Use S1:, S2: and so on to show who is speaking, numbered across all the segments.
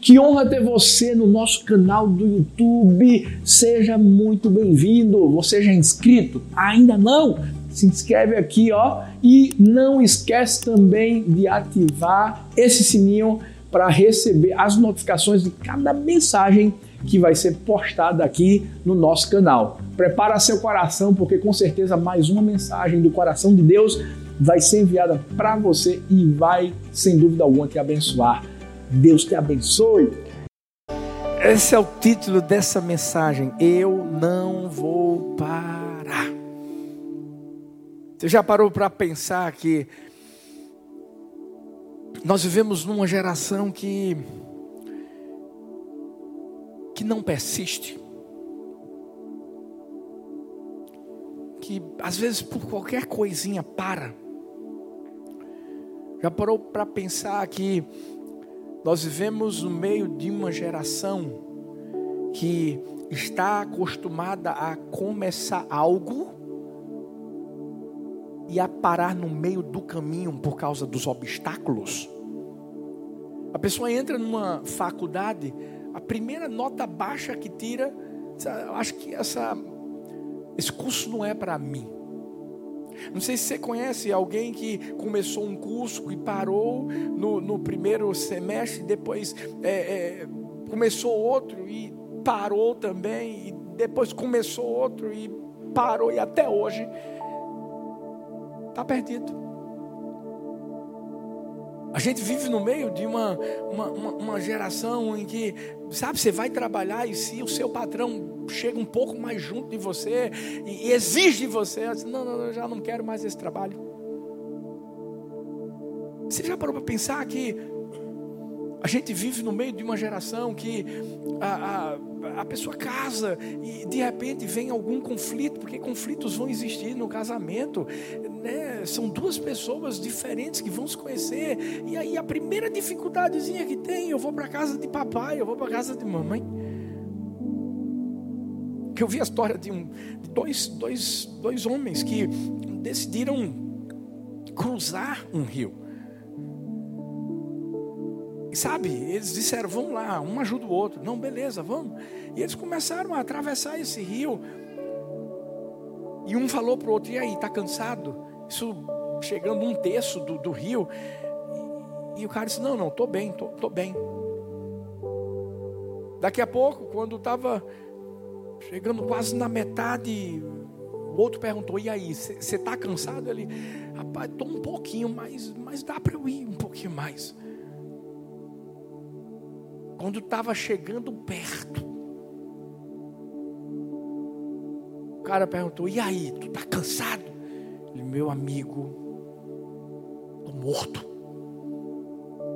S1: Que honra ter você no nosso canal do YouTube. Seja muito bem-vindo. Você já é inscrito? Ainda não? Se inscreve aqui, ó, e não esquece também de ativar esse sininho para receber as notificações de cada mensagem que vai ser postada aqui no nosso canal. Prepara seu coração, porque com certeza mais uma mensagem do coração de Deus vai ser enviada para você e vai, sem dúvida alguma, te abençoar. Deus te abençoe.
S2: Esse é o título dessa mensagem. Eu não vou parar. Você já parou para pensar que nós vivemos numa geração que que não persiste? Que às vezes por qualquer coisinha para. Já parou para pensar que nós vivemos no meio de uma geração que está acostumada a começar algo e a parar no meio do caminho por causa dos obstáculos. A pessoa entra numa faculdade, a primeira nota baixa que tira, acho que essa, esse curso não é para mim. Não sei se você conhece alguém que começou um curso e parou no, no primeiro semestre, depois é, é, começou outro e parou também, e depois começou outro e parou, e até hoje está perdido. A gente vive no meio de uma, uma, uma, uma, geração em que, sabe, você vai trabalhar e se o seu patrão chega um pouco mais junto de você e, exige de você, diz, não, não, eu já não quero mais esse trabalho. Você já parou para pensar que a gente vive no meio de uma geração que a, a, a, pessoa casa e de repente vem algum conflito, porque conflitos vão existir no casamento. Né? São duas pessoas diferentes que vão se conhecer. E aí a primeira dificuldadezinha que tem, eu vou para casa de papai, eu vou para casa de mamãe. Que eu vi a história de, um, de dois, dois, dois homens que decidiram cruzar um rio. E sabe, eles disseram, vamos lá, um ajuda o outro. Não, beleza, vamos. E eles começaram a atravessar esse rio. E um falou para o outro, e aí, está cansado? Isso chegando um terço do, do rio. E, e, o cara disse, não, não, estou bem, estou bem. Daqui a pouco, quando estava chegando quase na metade, o outro perguntou, e aí, você está cansado? Ele, rapaz, estou um pouquinho, mas, mas dá para eu ir um pouquinho mais. Quando estava chegando perto, o cara perguntou: E aí, tu está cansado? Ele, meu amigo, estou morto.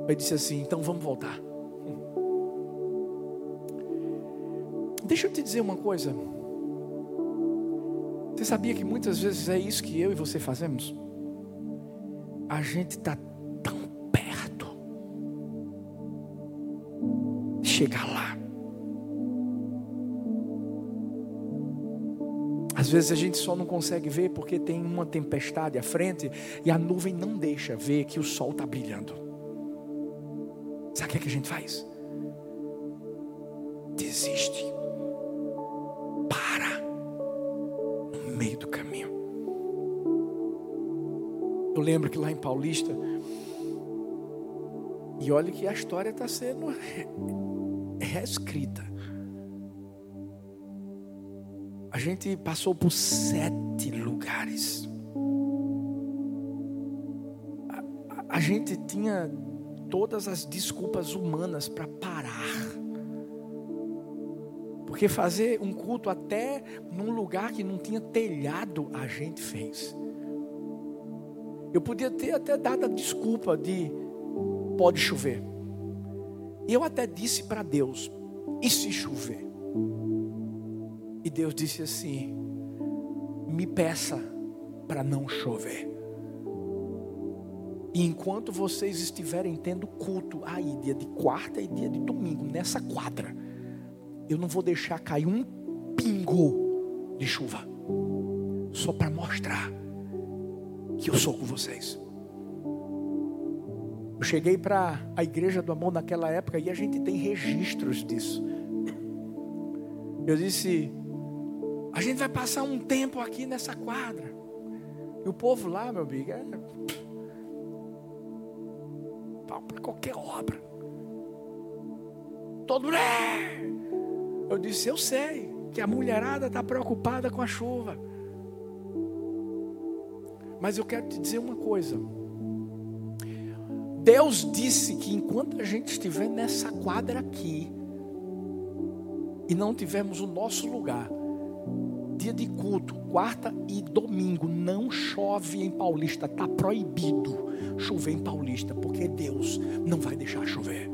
S2: Ele disse assim: Então vamos voltar. Deixa eu te dizer uma coisa. Você sabia que muitas vezes é isso que eu e você fazemos? A gente está chegar lá. Às vezes a gente só não consegue ver porque tem uma tempestade à frente e a nuvem não deixa ver que o sol está brilhando. Sabe o que, é que a gente faz? Desiste. Para. No meio do caminho. Eu lembro que lá em Paulista, e olha que a história está sendo reescrita. A gente passou por sete lugares. A, a, a gente tinha todas as desculpas humanas para parar. Porque fazer um culto até num lugar que não tinha telhado, a gente fez. Eu podia ter até dado a desculpa de pode chover. Eu até disse para Deus: e se chover? E Deus disse assim: me peça para não chover. E enquanto vocês estiverem tendo culto aí, dia de quarta e dia de domingo, nessa quadra, eu não vou deixar cair um pingo de chuva, só para mostrar que eu sou com vocês. Eu cheguei para a igreja do amor naquela época e a gente tem registros disso. Eu disse: a gente vai passar um tempo aqui nessa quadra. E o povo lá, meu amigo, é pau para qualquer obra. Todo é. Eu disse: eu sei que a mulherada está preocupada com a chuva. Mas eu quero te dizer uma coisa. Deus disse que enquanto a gente estiver nessa quadra aqui e não tivermos o nosso lugar, dia de culto, quarta e domingo, não chove em Paulista, está proibido chover em Paulista, porque Deus não vai deixar chover.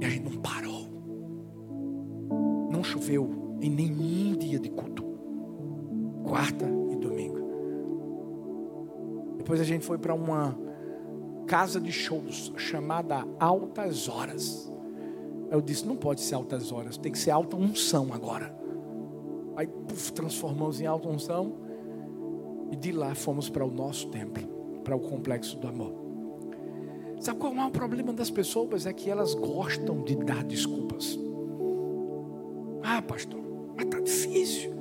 S2: E a gente não parou, não choveu em nenhum dia de culto, quarta e domingo. Depois a gente foi para uma casa de shows chamada Altas Horas. Eu disse: não pode ser altas horas, tem que ser alta unção agora. Aí puf, transformamos em alta unção e de lá fomos para o nosso templo, para o complexo do amor. Sabe qual é o problema das pessoas? É que elas gostam de dar desculpas. Ah, pastor, mas está difícil.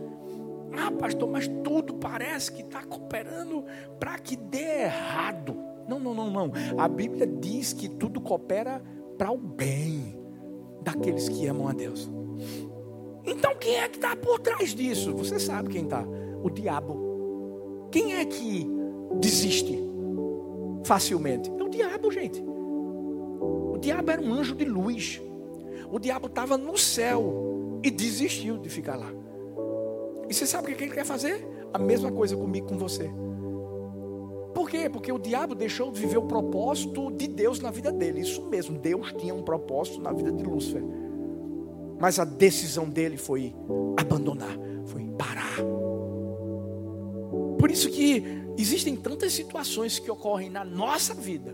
S2: Ah, pastor, mas tudo parece que está cooperando para que dê errado. Não, não, não, não. A Bíblia diz que tudo coopera para o bem daqueles que amam a Deus. Então quem é que está por trás disso? Você sabe quem está? O diabo. Quem é que desiste facilmente? É o diabo, gente. O diabo era um anjo de luz. O diabo estava no céu e desistiu de ficar lá. E você sabe o que ele quer fazer? A mesma coisa comigo, com você. Quê? Porque o diabo deixou de viver o propósito de Deus na vida dele. Isso mesmo, Deus tinha um propósito na vida de Lúcifer. Mas a decisão dele foi abandonar, foi parar. Por isso que existem tantas situações que ocorrem na nossa vida.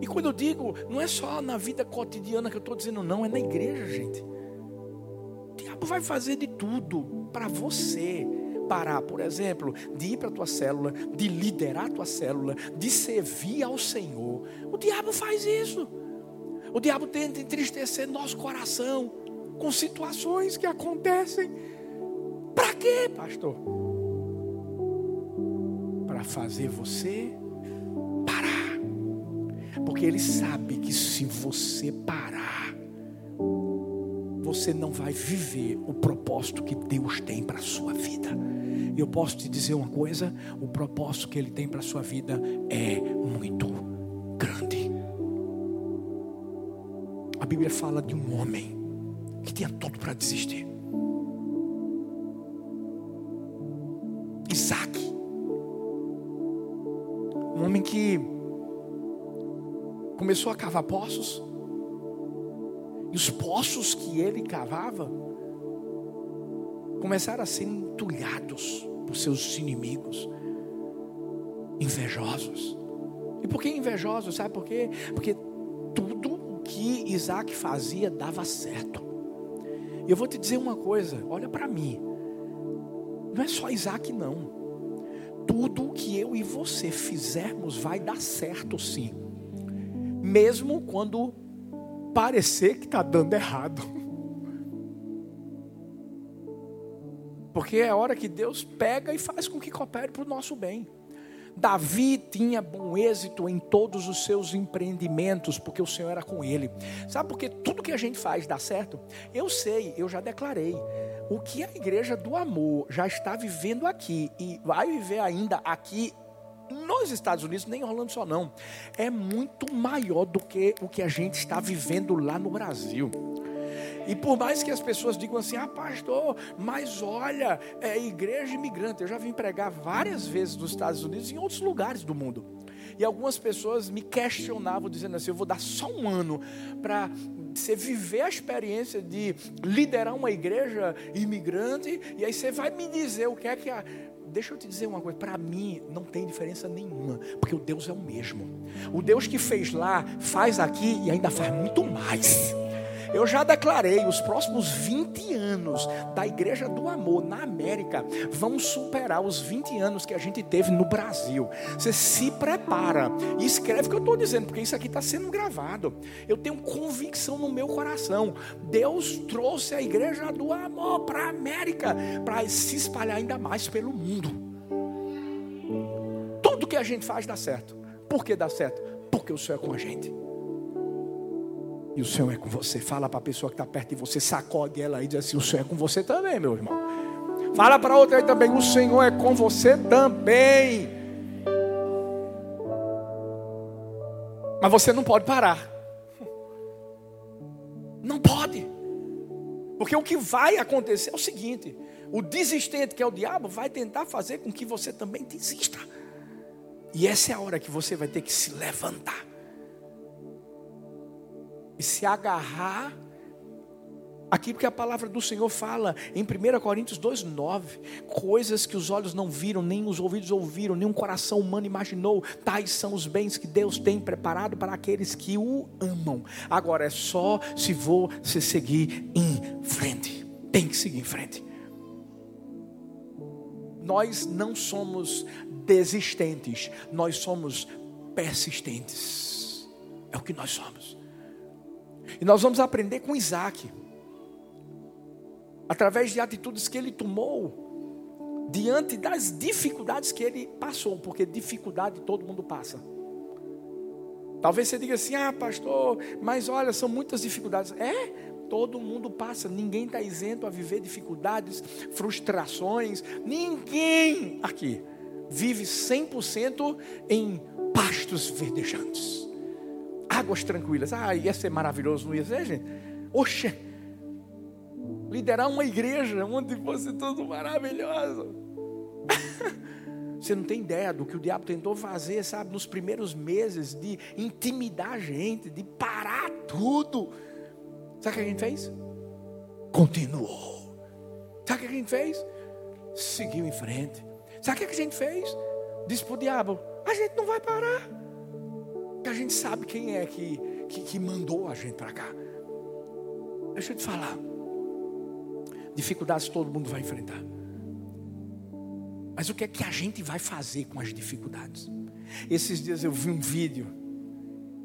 S2: E quando eu digo, não é só na vida cotidiana que eu estou dizendo, não, é na igreja, gente. O diabo vai fazer de tudo para você parar, por exemplo, de ir para a tua célula, de liderar a tua célula, de servir ao Senhor. O diabo faz isso. O diabo tenta entristecer nosso coração com situações que acontecem. Para quê, pastor? Para fazer você parar. Porque ele sabe que se você parar, você não vai viver o propósito que Deus tem para a sua vida. E eu posso te dizer uma coisa: o propósito que Ele tem para a sua vida é muito grande. A Bíblia fala de um homem que tinha tudo para desistir. Isaac, um homem que começou a cavar poços, e os poços que ele cavava começaram a ser entulhados por seus inimigos, invejosos. E por que invejosos? Sabe por quê? Porque tudo o que Isaac fazia dava certo. E eu vou te dizer uma coisa: olha para mim, não é só Isaac, não. Tudo o que eu e você fizermos vai dar certo, sim, mesmo quando parecer que está dando errado. Porque é a hora que Deus pega e faz com que coopere para o nosso bem. Davi tinha bom êxito em todos os seus empreendimentos, porque o Senhor era com ele. Sabe por que tudo que a gente faz dá certo? Eu sei, eu já declarei. O que a igreja do amor já está vivendo aqui e vai viver ainda aqui nos Estados Unidos, nem em Orlando só não, é muito maior do que o que a gente está vivendo lá no Brasil. E por mais que as pessoas digam assim, ah, pastor, mas olha, é igreja imigrante. Eu já vim pregar várias vezes nos Estados Unidos e em outros lugares do mundo. E algumas pessoas me questionavam, dizendo assim: eu vou dar só um ano para você viver a experiência de liderar uma igreja imigrante, e aí você vai me dizer o que é que a. Deixa eu te dizer uma coisa, para mim não tem diferença nenhuma, porque o Deus é o mesmo. O Deus que fez lá, faz aqui e ainda faz muito mais. Eu já declarei, os próximos 20 anos da Igreja do Amor na América vão superar os 20 anos que a gente teve no Brasil. Você se prepara e escreve o que eu estou dizendo, porque isso aqui está sendo gravado. Eu tenho convicção no meu coração. Deus trouxe a Igreja do Amor para a América para se espalhar ainda mais pelo mundo. Tudo que a gente faz dá certo. Por que dá certo? Porque o Senhor é com a gente. E o Senhor é com você. Fala para a pessoa que está perto de você, sacode ela e diz assim: O Senhor é com você também, meu irmão. Fala para outra aí também: O Senhor é com você também. Mas você não pode parar. Não pode. Porque o que vai acontecer é o seguinte: o desistente, que é o diabo, vai tentar fazer com que você também desista. E essa é a hora que você vai ter que se levantar e se agarrar aqui porque a palavra do Senhor fala em 1 Coríntios 2:9, coisas que os olhos não viram, nem os ouvidos ouviram, nem um coração humano imaginou, tais são os bens que Deus tem preparado para aqueles que o amam. Agora é só se você seguir em frente. Tem que seguir em frente. Nós não somos desistentes, nós somos persistentes. É o que nós somos. E nós vamos aprender com Isaac, através de atitudes que ele tomou, diante das dificuldades que ele passou, porque dificuldade todo mundo passa. Talvez você diga assim: ah, pastor, mas olha, são muitas dificuldades. É, todo mundo passa, ninguém está isento a viver dificuldades, frustrações, ninguém aqui vive 100% em pastos verdejantes águas tranquilas. Ah, ia ser maravilhoso, não ia ser, gente? Oxe, liderar uma igreja onde fosse tudo maravilhoso. Você não tem ideia do que o diabo tentou fazer, sabe, nos primeiros meses de intimidar a gente, de parar tudo. Sabe o que a gente fez? Continuou. Sabe o que a gente fez? Seguiu em frente. Sabe o que a gente fez? Disse para o diabo: a gente não vai parar. Que a gente sabe quem é que, que, que mandou a gente para cá. Deixa eu te falar. Dificuldades todo mundo vai enfrentar. Mas o que é que a gente vai fazer com as dificuldades? Esses dias eu vi um vídeo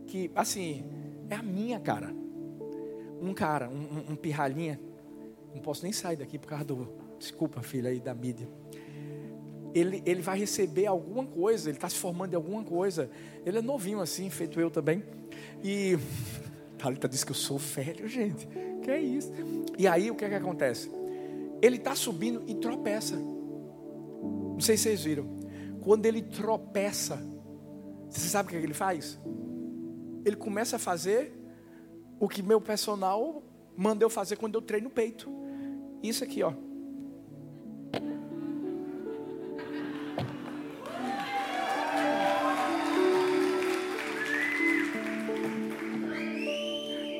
S2: que, assim, é a minha cara. Um cara, um, um, um pirralhinha, não posso nem sair daqui por causa do. Desculpa, filha aí da mídia ele, ele vai receber alguma coisa, ele está se formando em alguma coisa. Ele é novinho assim, feito eu também. E Thalita disse que eu sou velho, gente. Que é isso? E aí o que é que acontece? Ele está subindo e tropeça. Não sei se vocês viram. Quando ele tropeça, você sabe o que, é que ele faz? Ele começa a fazer o que meu personal mandou fazer quando eu treino peito. Isso aqui, ó.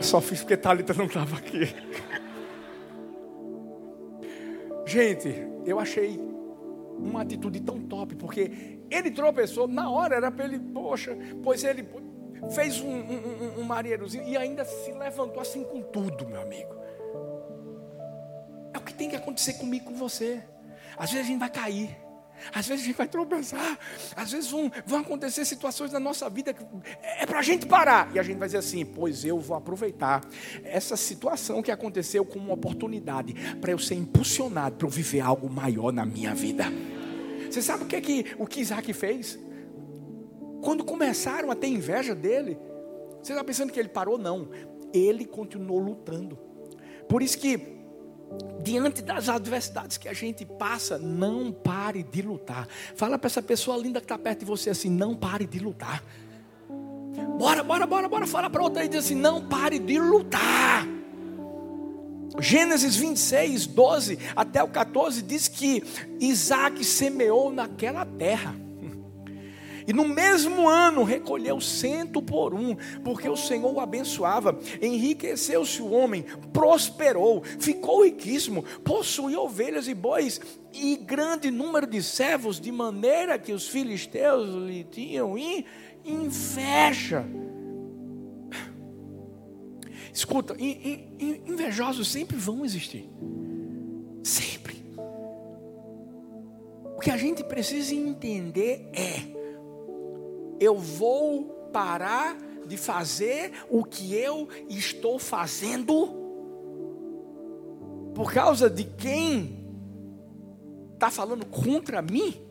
S2: Só fiz porque Thalita não estava aqui. Gente, eu achei uma atitude tão top, porque ele tropeçou, na hora era para ele, poxa, pois ele fez um, um, um, marinheirozinho e ainda se levantou assim com tudo, meu amigo. É o que tem que acontecer comigo com você. Às vezes a gente vai cair. Às vezes a gente vai tropeçar, às vezes vão, vão acontecer situações na nossa vida que é para a gente parar. E a gente vai dizer assim: pois eu vou aproveitar essa situação que aconteceu como uma oportunidade para eu ser impulsionado, para eu viver algo maior na minha vida. Você sabe o que, é que o que Isaac fez? Quando começaram a ter inveja dele, você está pensando que ele parou? Não, ele continuou lutando. Por isso que Diante das adversidades que a gente passa, não pare de lutar. Fala para essa pessoa linda que está perto de você assim: não pare de lutar. Bora, bora, bora, bora. Fala para outra e diz assim: não pare de lutar. Gênesis 26, 12 até o 14 diz que Isaac semeou naquela terra. E no mesmo ano recolheu cento por um, porque o Senhor o abençoava. Enriqueceu-se o homem, prosperou, ficou riquíssimo, possuía ovelhas e bois e grande número de servos, de maneira que os filisteus lhe tinham inveja. Escuta, invejosos sempre vão existir. Sempre. O que a gente precisa entender é: eu vou parar de fazer o que eu estou fazendo por causa de quem está falando contra mim?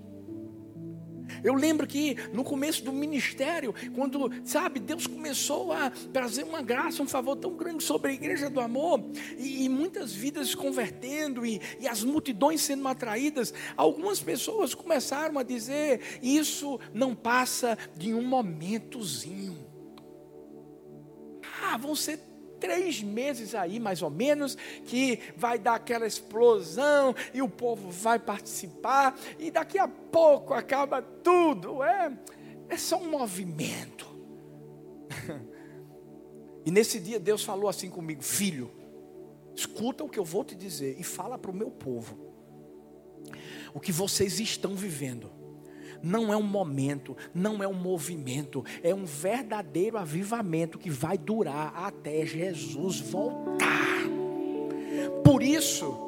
S2: Eu lembro que no começo do ministério, quando, sabe, Deus começou a trazer uma graça, um favor tão grande sobre a igreja do amor, e, e muitas vidas se convertendo, e, e as multidões sendo atraídas, algumas pessoas começaram a dizer: Isso não passa de um momentozinho. Ah, vão ser três meses aí, mais ou menos, que vai dar aquela explosão e o povo vai participar, e daqui a pouco acaba tudo. É, é só um movimento. e nesse dia Deus falou assim comigo: Filho, escuta o que eu vou te dizer e fala para o meu povo. O que vocês estão vivendo não é um momento, não é um movimento, é um verdadeiro avivamento que vai durar até Jesus voltar. Por isso,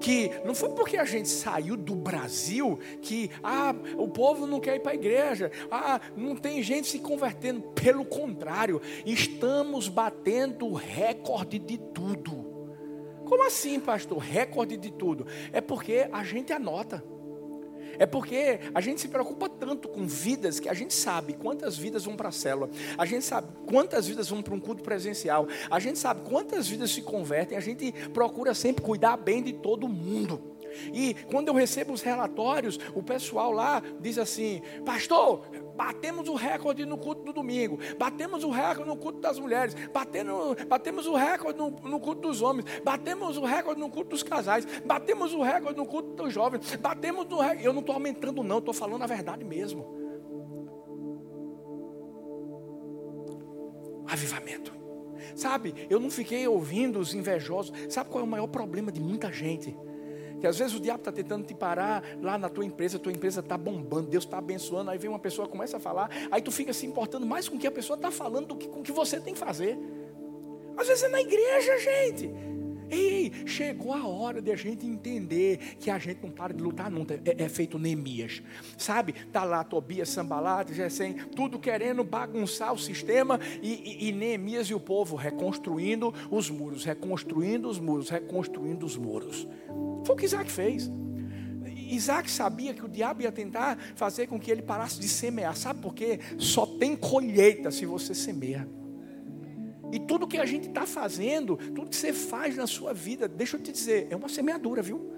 S2: que não foi porque a gente saiu do Brasil que ah, o povo não quer ir para a igreja, ah, não tem gente se convertendo. Pelo contrário, estamos batendo recorde de tudo. Como assim, pastor? Recorde de tudo? É porque a gente anota. É porque a gente se preocupa tanto com vidas que a gente sabe quantas vidas vão para a célula, a gente sabe quantas vidas vão para um culto presencial, a gente sabe quantas vidas se convertem, a gente procura sempre cuidar bem de todo mundo. E quando eu recebo os relatórios, o pessoal lá diz assim: Pastor, Batemos o recorde no culto do domingo. Batemos o recorde no culto das mulheres. Batemos, batemos o recorde no, no culto dos homens. Batemos o recorde no culto dos casais. Batemos o recorde no culto dos jovens. Batemos o recorde. Eu não estou aumentando, não. Estou falando a verdade mesmo. Avivamento. Sabe, eu não fiquei ouvindo os invejosos. Sabe qual é o maior problema de muita gente? Que às vezes o diabo está tentando te parar lá na tua empresa, tua empresa está bombando, Deus está abençoando, aí vem uma pessoa começa a falar, aí tu fica se importando mais com o que a pessoa está falando do que com o que você tem que fazer. Às vezes é na igreja, gente. Ei, chegou a hora de a gente entender que a gente não para de lutar nunca. É, é feito Neemias. Sabe? Está lá Tobias, Sambalat, Gesem, tudo querendo bagunçar o sistema. E, e, e Neemias e o povo reconstruindo os muros, reconstruindo os muros, reconstruindo os muros. Foi o que Isaac fez. Isaac sabia que o diabo ia tentar fazer com que ele parasse de semear. Sabe por quê? Só tem colheita se você semeia. E tudo que a gente está fazendo, tudo que você faz na sua vida, deixa eu te dizer, é uma semeadura, viu?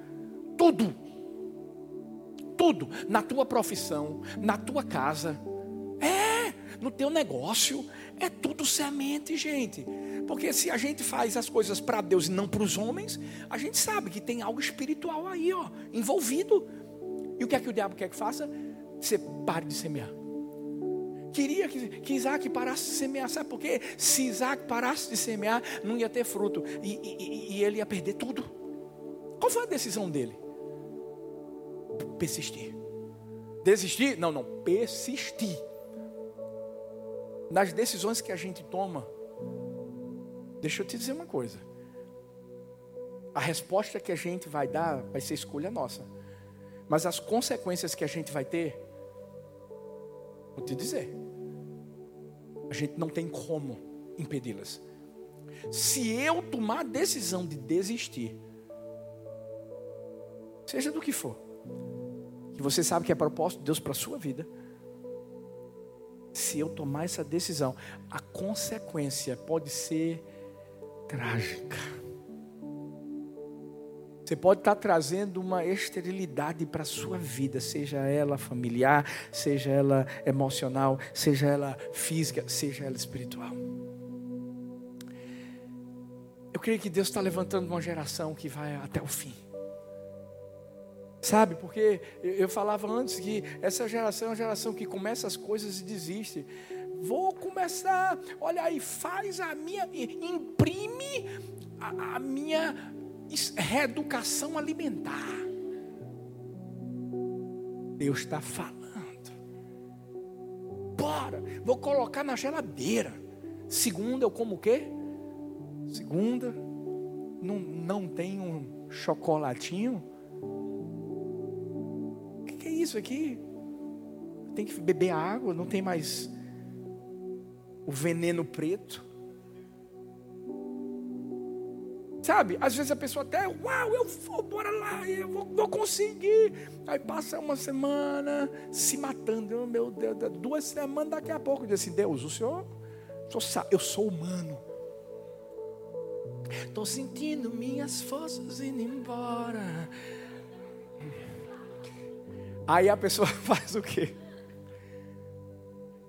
S2: Tudo. Tudo. Na tua profissão, na tua casa, é, no teu negócio, é tudo semente, gente. Porque se a gente faz as coisas para Deus e não para os homens, a gente sabe que tem algo espiritual aí, ó, envolvido. E o que é que o diabo quer que faça? Você pare de semear. Queria que, que Isaac parasse de semear, sabe por quê? Se Isaac parasse de semear, não ia ter fruto e, e, e ele ia perder tudo. Qual foi a decisão dele? Persistir. Desistir? Não, não, persistir. Nas decisões que a gente toma, Deixa eu te dizer uma coisa. A resposta que a gente vai dar vai ser escolha nossa. Mas as consequências que a gente vai ter, vou te dizer, a gente não tem como impedi-las. Se eu tomar a decisão de desistir, seja do que for, que você sabe que é propósito de Deus para a sua vida, se eu tomar essa decisão, a consequência pode ser trágica. Você pode estar trazendo uma esterilidade para a sua vida, seja ela familiar, seja ela emocional, seja ela física, seja ela espiritual. Eu creio que Deus está levantando uma geração que vai até o fim. Sabe, porque eu falava antes que essa geração é uma geração que começa as coisas e desiste. Vou começar, olha aí, faz a minha, imprime a, a minha reeducação alimentar. Deus está falando. Bora, vou colocar na geladeira. Segunda, eu como o quê? segunda, não, não tem um chocolatinho. O que, que é isso aqui? Tem que beber água, não tem mais o veneno preto. Sabe, às vezes a pessoa até, uau, eu vou, bora lá, eu vou, vou conseguir. Aí passa uma semana se matando, meu Deus, duas semanas, daqui a pouco diz assim: Deus, o Senhor, o senhor eu sou humano. Estou sentindo minhas forças indo embora. Aí a pessoa faz o quê?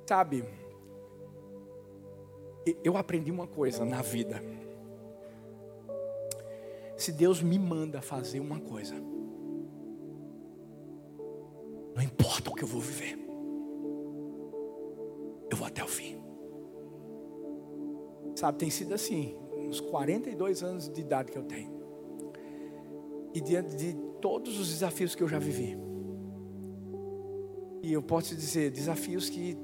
S2: Sabe, eu aprendi uma coisa na vida. Se Deus me manda fazer uma coisa, não importa o que eu vou viver, eu vou até o fim. Sabe, tem sido assim, uns 42 anos de idade que eu tenho. E diante de todos os desafios que eu já vivi. E eu posso dizer, desafios que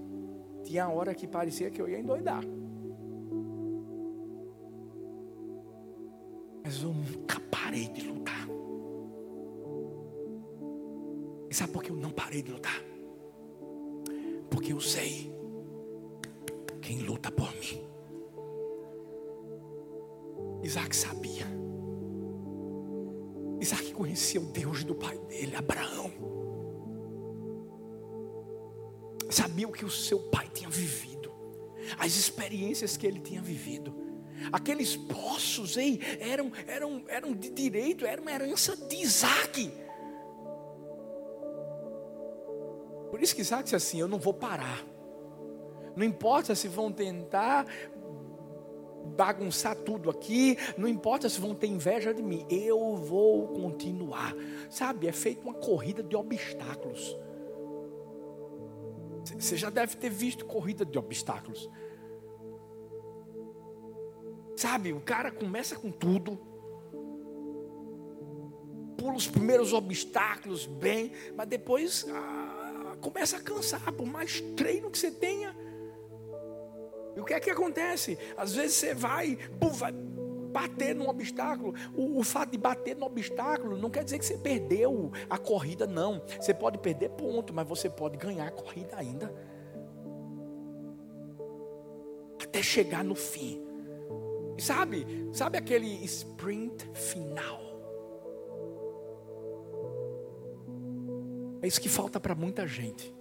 S2: tinha hora que parecia que eu ia endoidar. Mas eu nunca parei de lutar. E sabe por que eu não parei de lutar? Porque eu sei quem luta por mim. Isaac sabia. Isaac conhecia o Deus do pai dele, Abraão. Sabia o que o seu pai tinha vivido, as experiências que ele tinha vivido. Aqueles poços, hein, eram, eram, eram de direito, era uma herança de Isaac. Por isso que Isaac disse assim: Eu não vou parar. Não importa se vão tentar bagunçar tudo aqui, não importa se vão ter inveja de mim, eu vou continuar. Sabe, é feito uma corrida de obstáculos. Você já deve ter visto corrida de obstáculos. Sabe, o cara começa com tudo, pula os primeiros obstáculos bem, mas depois ah, começa a cansar, por mais treino que você tenha. E o que é que acontece? Às vezes você vai, pum, vai bater num obstáculo. O, o, fato de bater no obstáculo não quer dizer que você perdeu a corrida, não. Você pode perder ponto, mas você pode ganhar a corrida ainda. Até chegar no fim. Sabe, sabe aquele sprint final? É isso que falta para muita gente.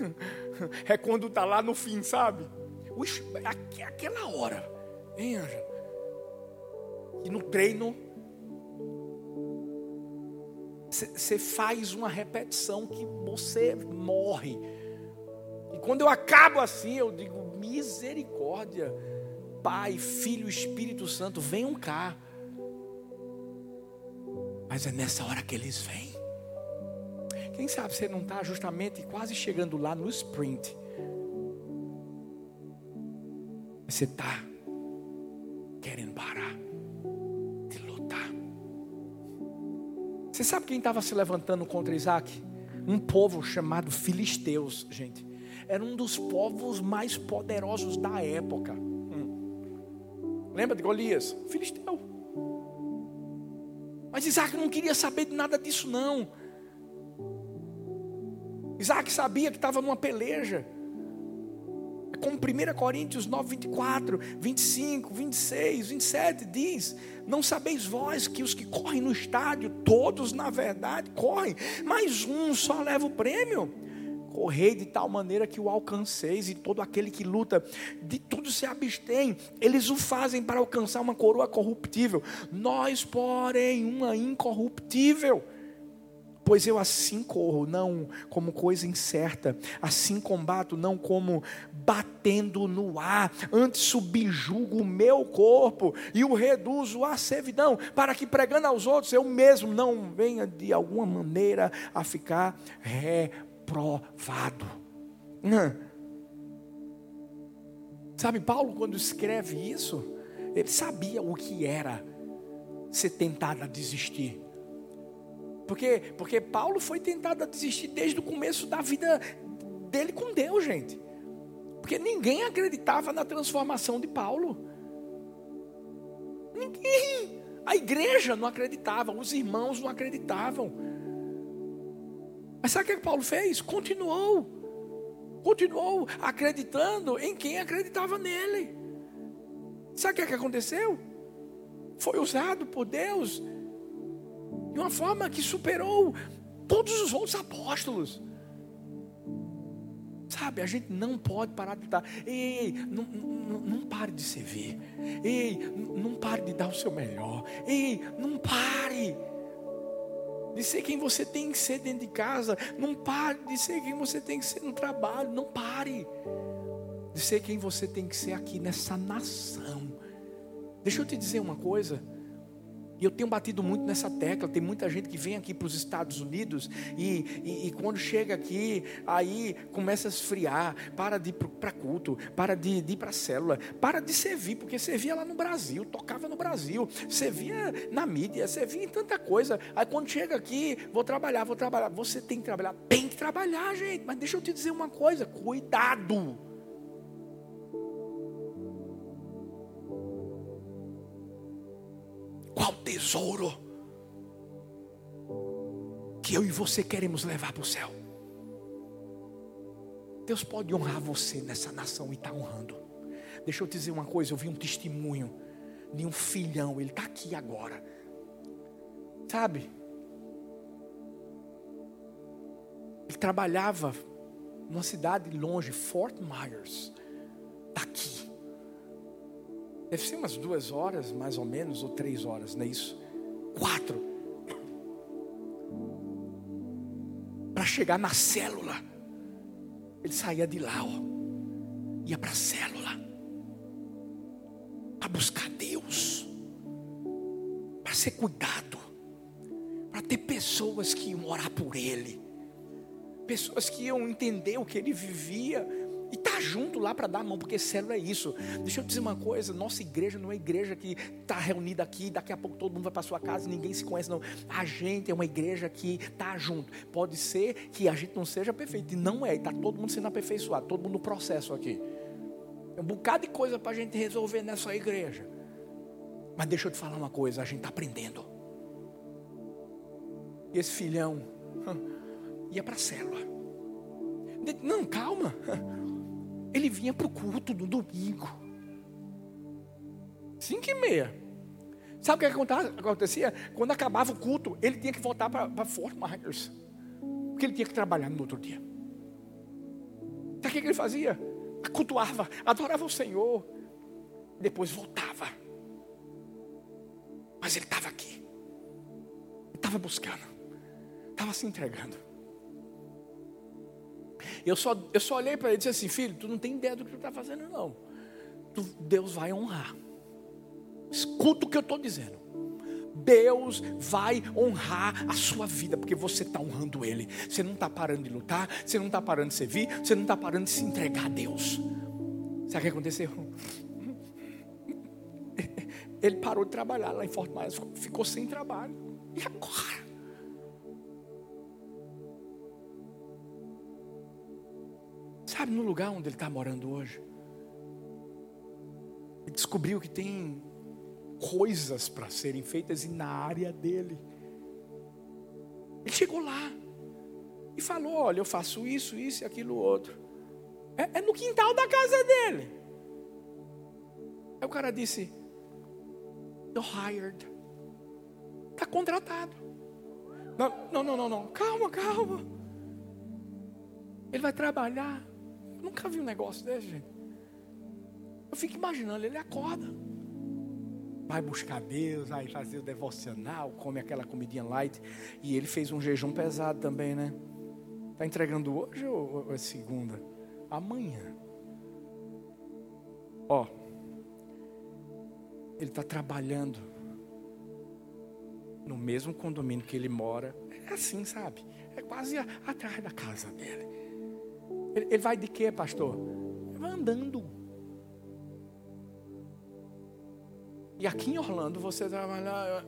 S2: É quando está lá no fim, sabe? Aquela hora, hein, Anja? E no treino, você faz uma repetição que você morre. E quando eu acabo assim, eu digo: misericórdia Pai, Filho, Espírito Santo, venham cá. Mas é nessa hora que eles vêm. Quem sabe você não está justamente quase chegando lá no sprint. Você está querendo parar de lutar. Você sabe quem estava se levantando contra Isaac? Um povo chamado Filisteus, gente. Era um dos povos mais poderosos da época. Lembra de Golias? Filisteu. Mas Isaac não queria saber de nada disso, não. Isaac sabia que estava numa peleja. É como 1 Coríntios 9, 24, 25, 26, 27 diz: Não sabeis vós que os que correm no estádio, todos na verdade correm, mas um só leva o prêmio correi de tal maneira que o alcanceis, e todo aquele que luta de tudo se abstém. Eles o fazem para alcançar uma coroa corruptível, nós, porém, uma incorruptível. Pois eu assim corro, não como coisa incerta, assim combato, não como batendo no ar, antes subjugo o meu corpo e o reduzo à servidão, para que pregando aos outros eu mesmo não venha de alguma maneira a ficar provado. Sabe, Paulo, quando escreve isso, ele sabia o que era ser tentado a desistir. Porque, porque Paulo foi tentado a desistir desde o começo da vida dele com Deus, gente. Porque ninguém acreditava na transformação de Paulo. A igreja não acreditava, os irmãos não acreditavam. Mas sabe o que Paulo fez? Continuou. Continuou acreditando em quem acreditava nele. Sabe o que aconteceu? Foi usado por Deus de uma forma que superou todos os outros apóstolos. Sabe, a gente não pode parar de dar. Ei, ei não, não, não pare de servir. Ei, não pare de dar o seu melhor. Ei, não pare de ser quem você tem que ser dentro de casa. Não pare de ser quem você tem que ser no trabalho. Não pare de ser quem você tem que ser aqui nessa nação. Deixa eu te dizer uma coisa. E eu tenho batido muito nessa tecla. Tem muita gente que vem aqui para os Estados Unidos e, e, e, quando chega aqui, aí começa a esfriar, para de ir para culto, para de, de ir para célula, para de servir, porque servia lá no Brasil, tocava no Brasil, servia na mídia, servia em tanta coisa. Aí quando chega aqui, vou trabalhar, vou trabalhar. Você tem que trabalhar, tem que trabalhar, gente. Mas deixa eu te dizer uma coisa: cuidado. Qual tesouro que eu e você queremos levar para o céu? Deus pode honrar você nessa nação e está honrando. Deixa eu te dizer uma coisa: eu vi um testemunho de um filhão, ele está aqui agora. Sabe? Ele trabalhava numa cidade longe, Fort Myers, daqui. Deve ser umas duas horas, mais ou menos, ou três horas, não é isso? Quatro. Para chegar na célula. Ele saía de lá, ó. Ia para a célula. Para buscar Deus. Para ser cuidado. Para ter pessoas que iam orar por ele. Pessoas que iam entender o que ele vivia tá junto lá para dar a mão, porque célula é isso. Deixa eu dizer uma coisa: nossa igreja não é igreja que está reunida aqui, daqui a pouco todo mundo vai para sua casa e ninguém se conhece, não. A gente é uma igreja que está junto. Pode ser que a gente não seja perfeito, e não é, está todo mundo sendo aperfeiçoado, todo mundo no processo aqui. É um bocado de coisa para a gente resolver nessa igreja. Mas deixa eu te falar uma coisa: a gente está aprendendo. E esse filhão ia para a célula. Não, calma. Ele vinha para o culto no domingo. Cinco e meia. Sabe o que acontecia? Quando acabava o culto, ele tinha que voltar para Fort Myers. Porque ele tinha que trabalhar no outro dia. Sabe o que ele fazia? Acultuava, adorava o Senhor. Depois voltava. Mas ele estava aqui. Estava buscando. Estava se entregando. Eu só, eu só olhei para ele e disse assim: Filho, tu não tem ideia do que tu está fazendo, não. Tu, Deus vai honrar. Escuta o que eu estou dizendo. Deus vai honrar a sua vida, porque você está honrando Ele. Você não está parando de lutar, você não está parando de servir, você não está parando de se entregar a Deus. Sabe o que aconteceu? Ele parou de trabalhar lá em Fortaleza, ficou sem trabalho. E agora? Sabe, no lugar onde ele está morando hoje, ele descobriu que tem coisas para serem feitas e na área dele. Ele chegou lá e falou: Olha, eu faço isso, isso e aquilo outro. É, é no quintal da casa dele. Aí o cara disse: You're hired. Está contratado. Não, não, não, não, não. Calma, calma. Ele vai trabalhar Nunca vi um negócio desse, gente. Eu fico imaginando, ele acorda. Vai buscar Deus, vai fazer o devocional, come aquela comidinha light. E ele fez um jejum pesado também, né? Está entregando hoje ou é segunda? Amanhã. Ó, ele está trabalhando no mesmo condomínio que ele mora. É assim, sabe? É quase atrás da casa dele. Ele, ele vai de quê, pastor? Ele vai andando. E aqui em Orlando você trabalha.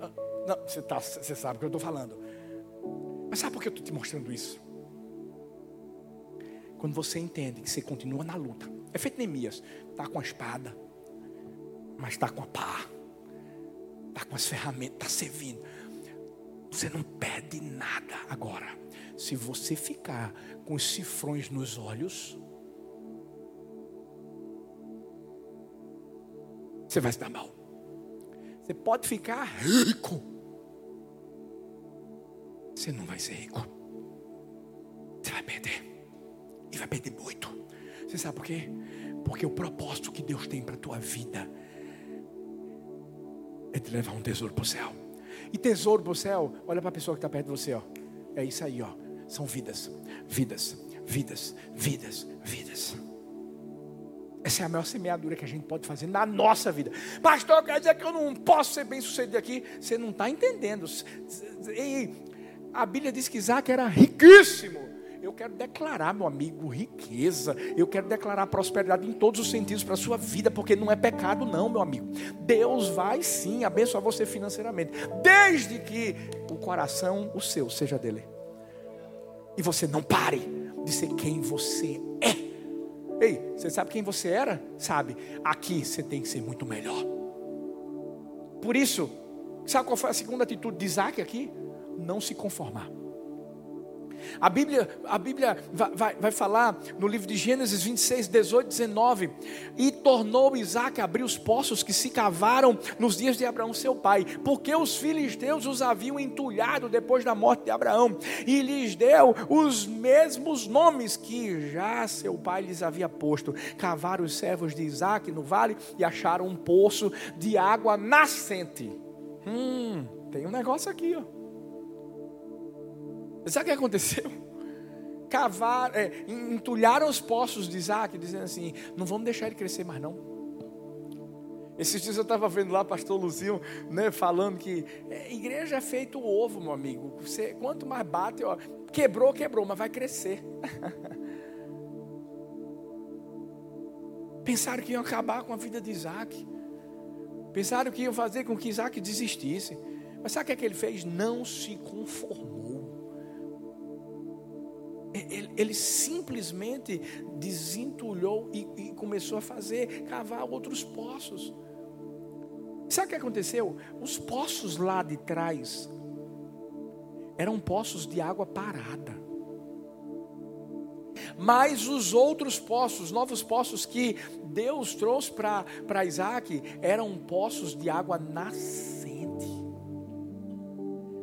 S2: Não, você, tá, você sabe o que eu estou falando. Mas sabe por que eu estou te mostrando isso? Quando você entende que você continua na luta. É feito Neemias. Está com a espada, mas está com a pá. está com as ferramentas, está servindo. Você não perde nada agora. Se você ficar com os cifrões nos olhos, você vai se dar mal. Você pode ficar rico. Você não vai ser rico. Você vai perder. E vai perder muito. Você sabe por quê? Porque o propósito que Deus tem para a tua vida é de levar um tesouro para o céu. E tesouro para o céu, olha para a pessoa que está perto de você, ó. É isso aí, ó. São vidas, vidas, vidas, vidas, vidas. Essa é a maior semeadura que a gente pode fazer na nossa vida. Pastor, quer dizer que eu não posso ser bem sucedido aqui? Você não está entendendo. A Bíblia diz que Isaac era riquíssimo. Eu quero declarar, meu amigo, riqueza. Eu quero declarar prosperidade em todos os sentidos para a sua vida, porque não é pecado, não, meu amigo. Deus vai sim abençoar você financeiramente, desde que o coração, o seu, seja dele. E você não pare de ser quem você é. Ei, você sabe quem você era? Sabe? Aqui você tem que ser muito melhor. Por isso, sabe qual foi a segunda atitude de Isaac aqui? Não se conformar. A Bíblia, a Bíblia vai, vai, falar no livro de Gênesis 26, 18, 19: E tornou Isaac abrir os poços que se cavaram nos dias de Abraão, seu pai, porque os filisteus os haviam entulhado depois da morte de Abraão, e lhes deu os mesmos nomes que já seu pai lhes havia posto. Cavaram os servos de Isaac no vale e acharam um poço de água nascente. Hum, tem um negócio aqui, ó. Sabe o que aconteceu? Cavar, é, entulharam os poços de Isaac, dizendo assim: não vamos deixar ele crescer mais não. Esses dias eu estava vendo lá, pastor Luzinho, né, falando que é, igreja é feito ovo, meu amigo. Você, quanto mais bate, ó, quebrou, quebrou, mas vai crescer. Pensaram que iam acabar com a vida de Isaac. Pensaram que iam fazer com que Isaac desistisse. Mas sabe o que, é que ele fez? Não se conformou ele, ele simplesmente desentulhou e, e começou a fazer, cavar outros poços. Sabe o que aconteceu? Os poços lá de trás eram poços de água parada. Mas os outros poços, novos poços que Deus trouxe para Isaac, eram poços de água nascente.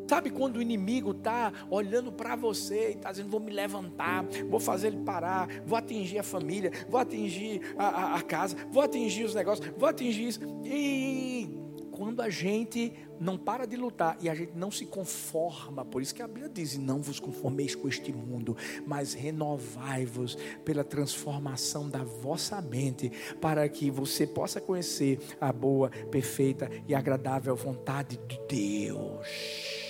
S2: Sabe quando o inimigo está olhando para você e está dizendo: vou me levantar, vou fazer ele parar, vou atingir a família, vou atingir a, a, a casa, vou atingir os negócios, vou atingir isso. E quando a gente não para de lutar e a gente não se conforma, por isso que a Bíblia diz: não vos conformeis com este mundo, mas renovai-vos pela transformação da vossa mente, para que você possa conhecer a boa, perfeita e agradável vontade de Deus.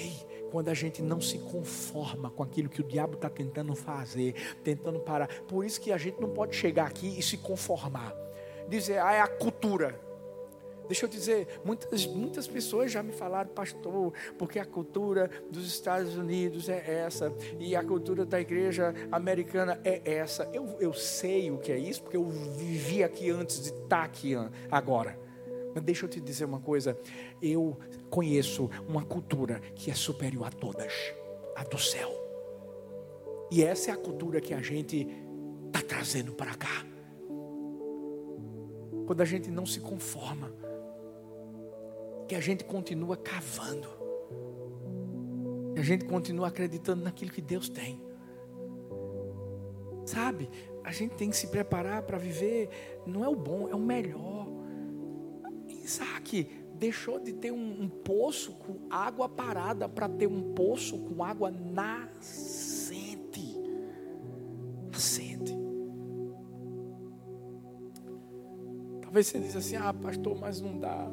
S2: Ei, quando a gente não se conforma com aquilo que o diabo está tentando fazer, tentando parar. Por isso que a gente não pode chegar aqui e se conformar. Dizer, ah, é a cultura. Deixa eu dizer, muitas, muitas pessoas já me falaram, pastor, porque a cultura dos Estados Unidos é essa, e a cultura da igreja americana é essa. Eu, eu sei o que é isso, porque eu vivi aqui antes de estar aqui agora. Mas deixa eu te dizer uma coisa: eu conheço uma cultura que é superior a todas, a do céu. E essa é a cultura que a gente está trazendo para cá. Quando a gente não se conforma, que a gente continua cavando, que a gente continua acreditando naquilo que Deus tem. Sabe, a gente tem que se preparar para viver, não é o bom, é o melhor. Isaac deixou de ter um, um poço com água parada para ter um poço com água nascente. Nascente. Talvez você diz assim, ah pastor, mas não dá.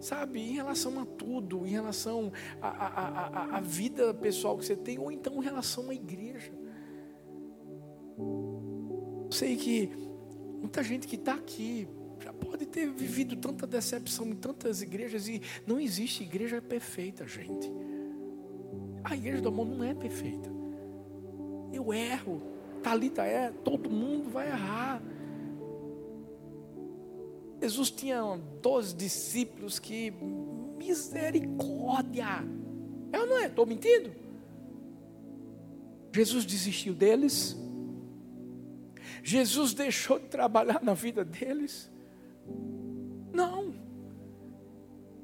S2: Sabe, em relação a tudo, em relação à vida pessoal que você tem, ou então em relação à igreja. Sei que muita gente que está aqui já pode ter vivido tanta decepção em tantas igrejas e não existe igreja perfeita, gente. A igreja do amor não é perfeita. Eu erro, Talita é, todo mundo vai errar. Jesus tinha 12 discípulos que misericórdia. Eu não é, estou mentindo. Jesus desistiu deles. Jesus deixou de trabalhar na vida deles. Não.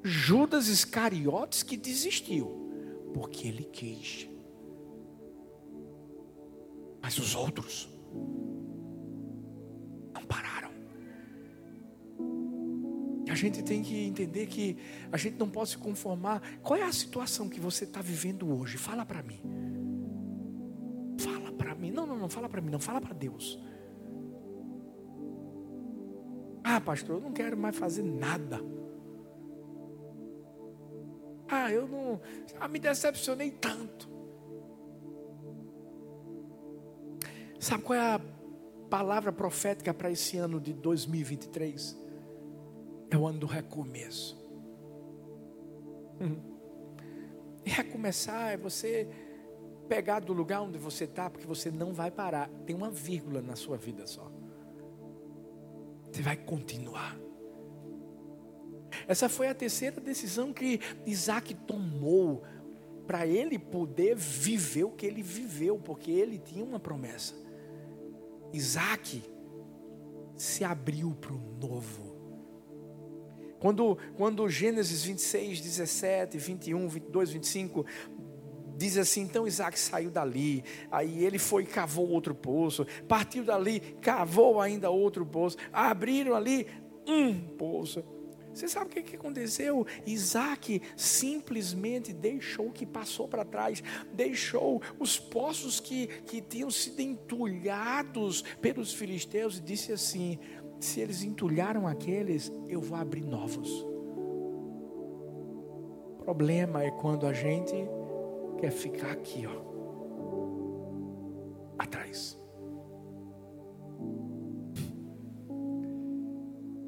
S2: Judas Iscariotes que desistiu, porque ele quis. Mas os outros não pararam. A gente tem que entender que a gente não pode se conformar. Qual é a situação que você está vivendo hoje? Fala para mim. Fala para mim. Não, não, não fala para mim, não fala para Deus. Ah, pastor, eu não quero mais fazer nada. Ah, eu não. Ah, me decepcionei tanto. Sabe qual é a palavra profética para esse ano de 2023? É o ano do recomeço. E recomeçar é você pegar do lugar onde você está, porque você não vai parar. Tem uma vírgula na sua vida só. Você vai continuar. Essa foi a terceira decisão que Isaac tomou para ele poder viver o que ele viveu, porque ele tinha uma promessa. Isaac se abriu para o novo. Quando, quando Gênesis 26, 17, 21, 22, 25 diz assim: então Isaac saiu dali, aí ele foi e cavou outro poço, partiu dali, cavou ainda outro poço, abriram ali um poço. Você sabe o que, aconteceu? Isaac simplesmente deixou o que passou para trás, deixou os poços que, que tinham sido entulhados pelos filisteus e disse assim: se eles entulharam aqueles, eu vou abrir novos. O problema é quando a gente quer ficar aqui, ó, atrás.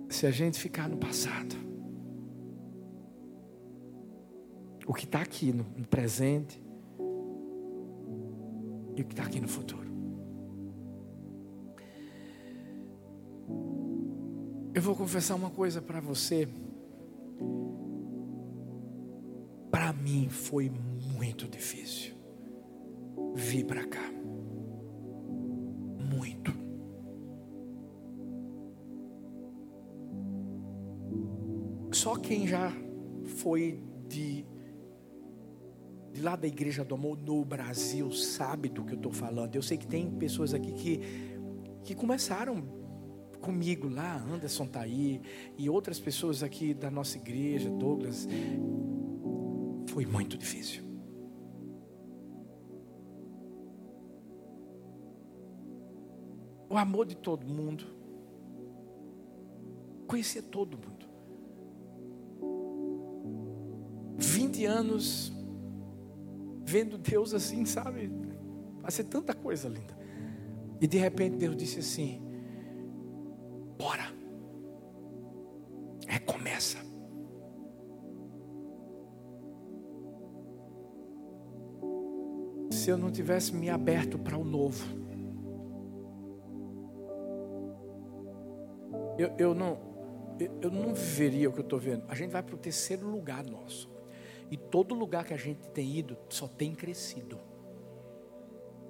S2: Se a gente ficar no passado, o que está aqui no, presente e o que está aqui no futuro. Eu vou confessar uma coisa para você. Para mim foi muito difícil vir para cá. Muito. Só quem já foi de, de lá da Igreja do Amor no Brasil sabe do que eu estou falando. Eu sei que tem pessoas aqui que, que começaram comigo lá, Anderson está aí, e outras pessoas aqui da nossa igreja, Douglas. Foi muito difícil. O amor de todo mundo, conhecer todo mundo. 20 anos vendo Deus assim, sabe? Vai ser tanta coisa linda. E de repente Deus disse assim: Bora, recomeça. Se eu não tivesse me aberto para o novo, eu, eu, não, eu não viveria o que eu estou vendo. A gente vai para o terceiro lugar nosso. E todo lugar que a gente tem ido só tem crescido.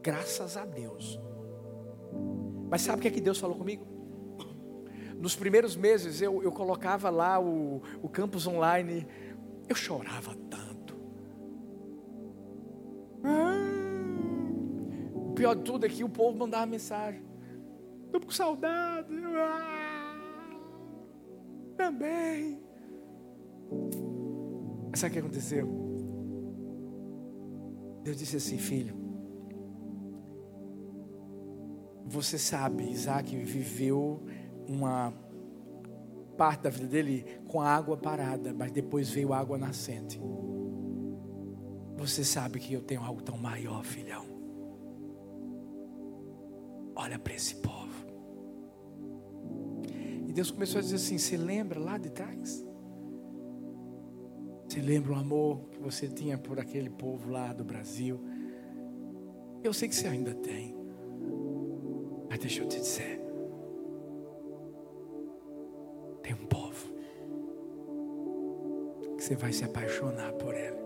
S2: Graças a Deus. Mas sabe o que é que Deus falou comigo? Nos primeiros meses eu, eu colocava lá o, o campus online. Eu chorava tanto. Ah, o pior de tudo é que o povo mandava mensagem. Estou com saudade. Ah também. Sabe o que aconteceu? Deus disse assim, filho. Você sabe, Isaac viveu uma parte da vida dele com a água parada, mas depois veio água nascente. Você sabe que eu tenho algo tão maior, filhão. Olha para esse povo. Deus começou a dizer assim: Você lembra lá de trás? Você lembra o amor que você tinha por aquele povo lá do Brasil? Eu sei que você ainda tem. Mas deixa eu te dizer: Tem um povo que você vai se apaixonar por ele.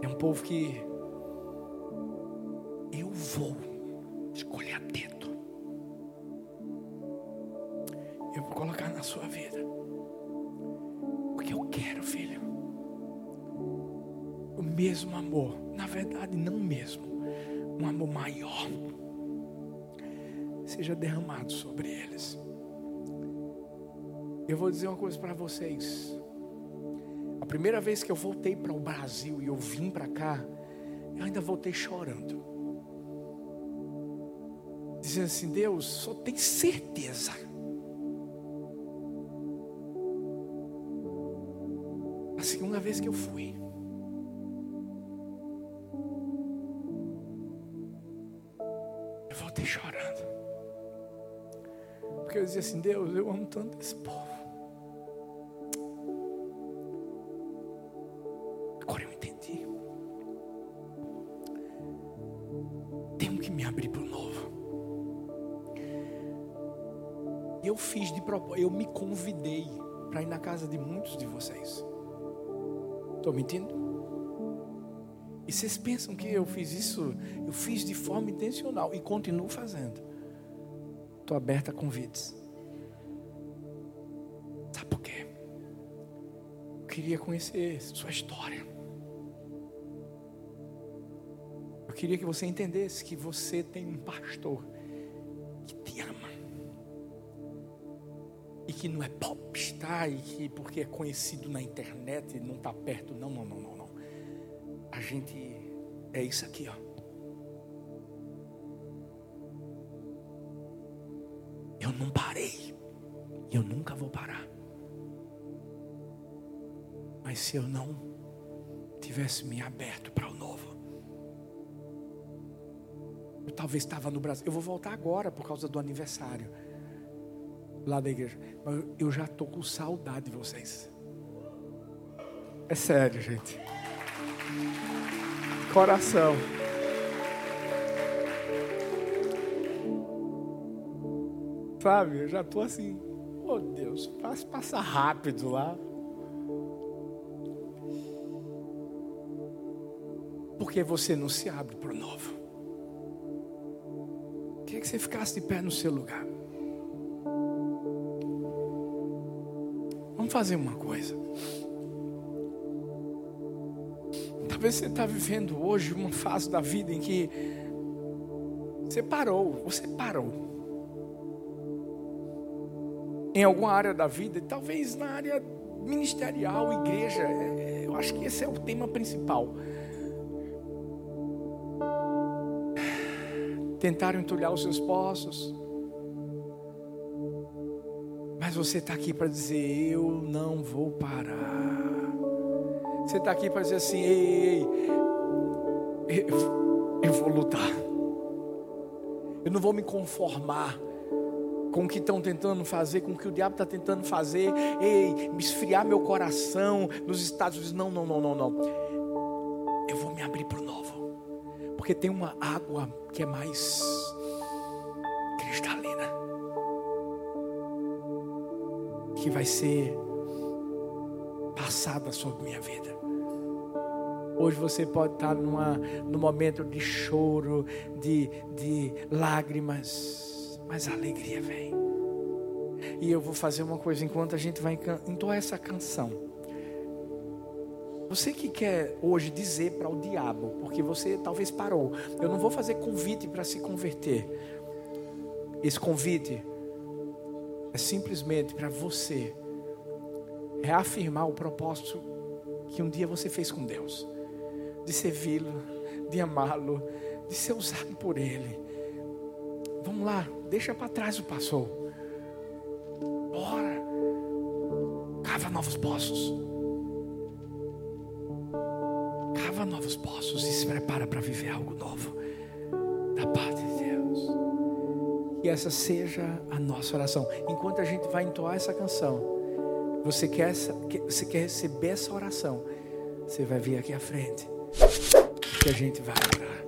S2: É um povo que eu vou sua vida. Porque eu quero, filho. O mesmo amor. Na verdade, não o mesmo. Um amor maior. Seja derramado sobre eles. Eu vou dizer uma coisa para vocês. A primeira vez que eu voltei para o Brasil e eu vim para cá, eu ainda voltei chorando. Dizendo assim: Deus, só tem certeza. Segunda vez que eu fui, eu voltei chorando. Porque eu dizia assim: Deus, eu amo tanto esse povo. eu me convidei para ir na casa de muitos de vocês. Estou mentindo? E vocês pensam que eu fiz isso? Eu fiz de forma intencional e continuo fazendo. Estou aberta a convites. Sabe por quê? Eu queria conhecer sua história. Eu queria que você entendesse que você tem um pastor que não é popstar e que porque é conhecido na internet não está perto. Não, não, não, não, não. A gente é isso aqui, ó. Eu não parei. Eu nunca vou parar. Mas se eu não tivesse me aberto para o novo, eu talvez estava no Brasil. Eu vou voltar agora por causa do aniversário lá da igreja. Mas eu já estou com saudade de vocês. É sério, gente. Coração. Sabe, eu já estou assim. Oh Deus, faz passar rápido lá. Porque você não se abre para o novo. Queria que você ficasse de pé no seu lugar. Fazer uma coisa. Talvez você está vivendo hoje uma fase da vida em que você parou, você parou. Em alguma área da vida, talvez na área ministerial, igreja, é, é, eu acho que esse é o tema principal. Tentaram entulhar os seus poços, mas você está aqui para dizer: Eu não vou parar. Você está aqui para dizer assim: Ei, ei, eu, eu vou lutar. Eu não vou me conformar com o que estão tentando fazer, com o que o diabo está tentando fazer. Ei, me esfriar meu coração nos Estados Unidos. Não, não, não, não, não. Eu vou me abrir para o novo. Porque tem uma água que é mais que vai ser passada sobre minha vida. Hoje você pode estar numa, num momento de choro, de, de lágrimas, mas a alegria vem. E eu vou fazer uma coisa enquanto a gente vai entoar essa canção. Você que quer hoje dizer para o diabo, porque você talvez parou, eu não vou fazer convite para se converter. Esse convite é simplesmente para você reafirmar o propósito que um dia você fez com Deus, de servi-lo, de amá-lo, de ser usado por Ele. Vamos lá, deixa para trás o passou. Bora, cava novos poços. Cava novos poços e se prepara para viver algo novo da parte de Deus que essa seja a nossa oração. Enquanto a gente vai entoar essa canção, você quer, você quer receber essa oração, você vai vir aqui à frente, que a gente vai orar.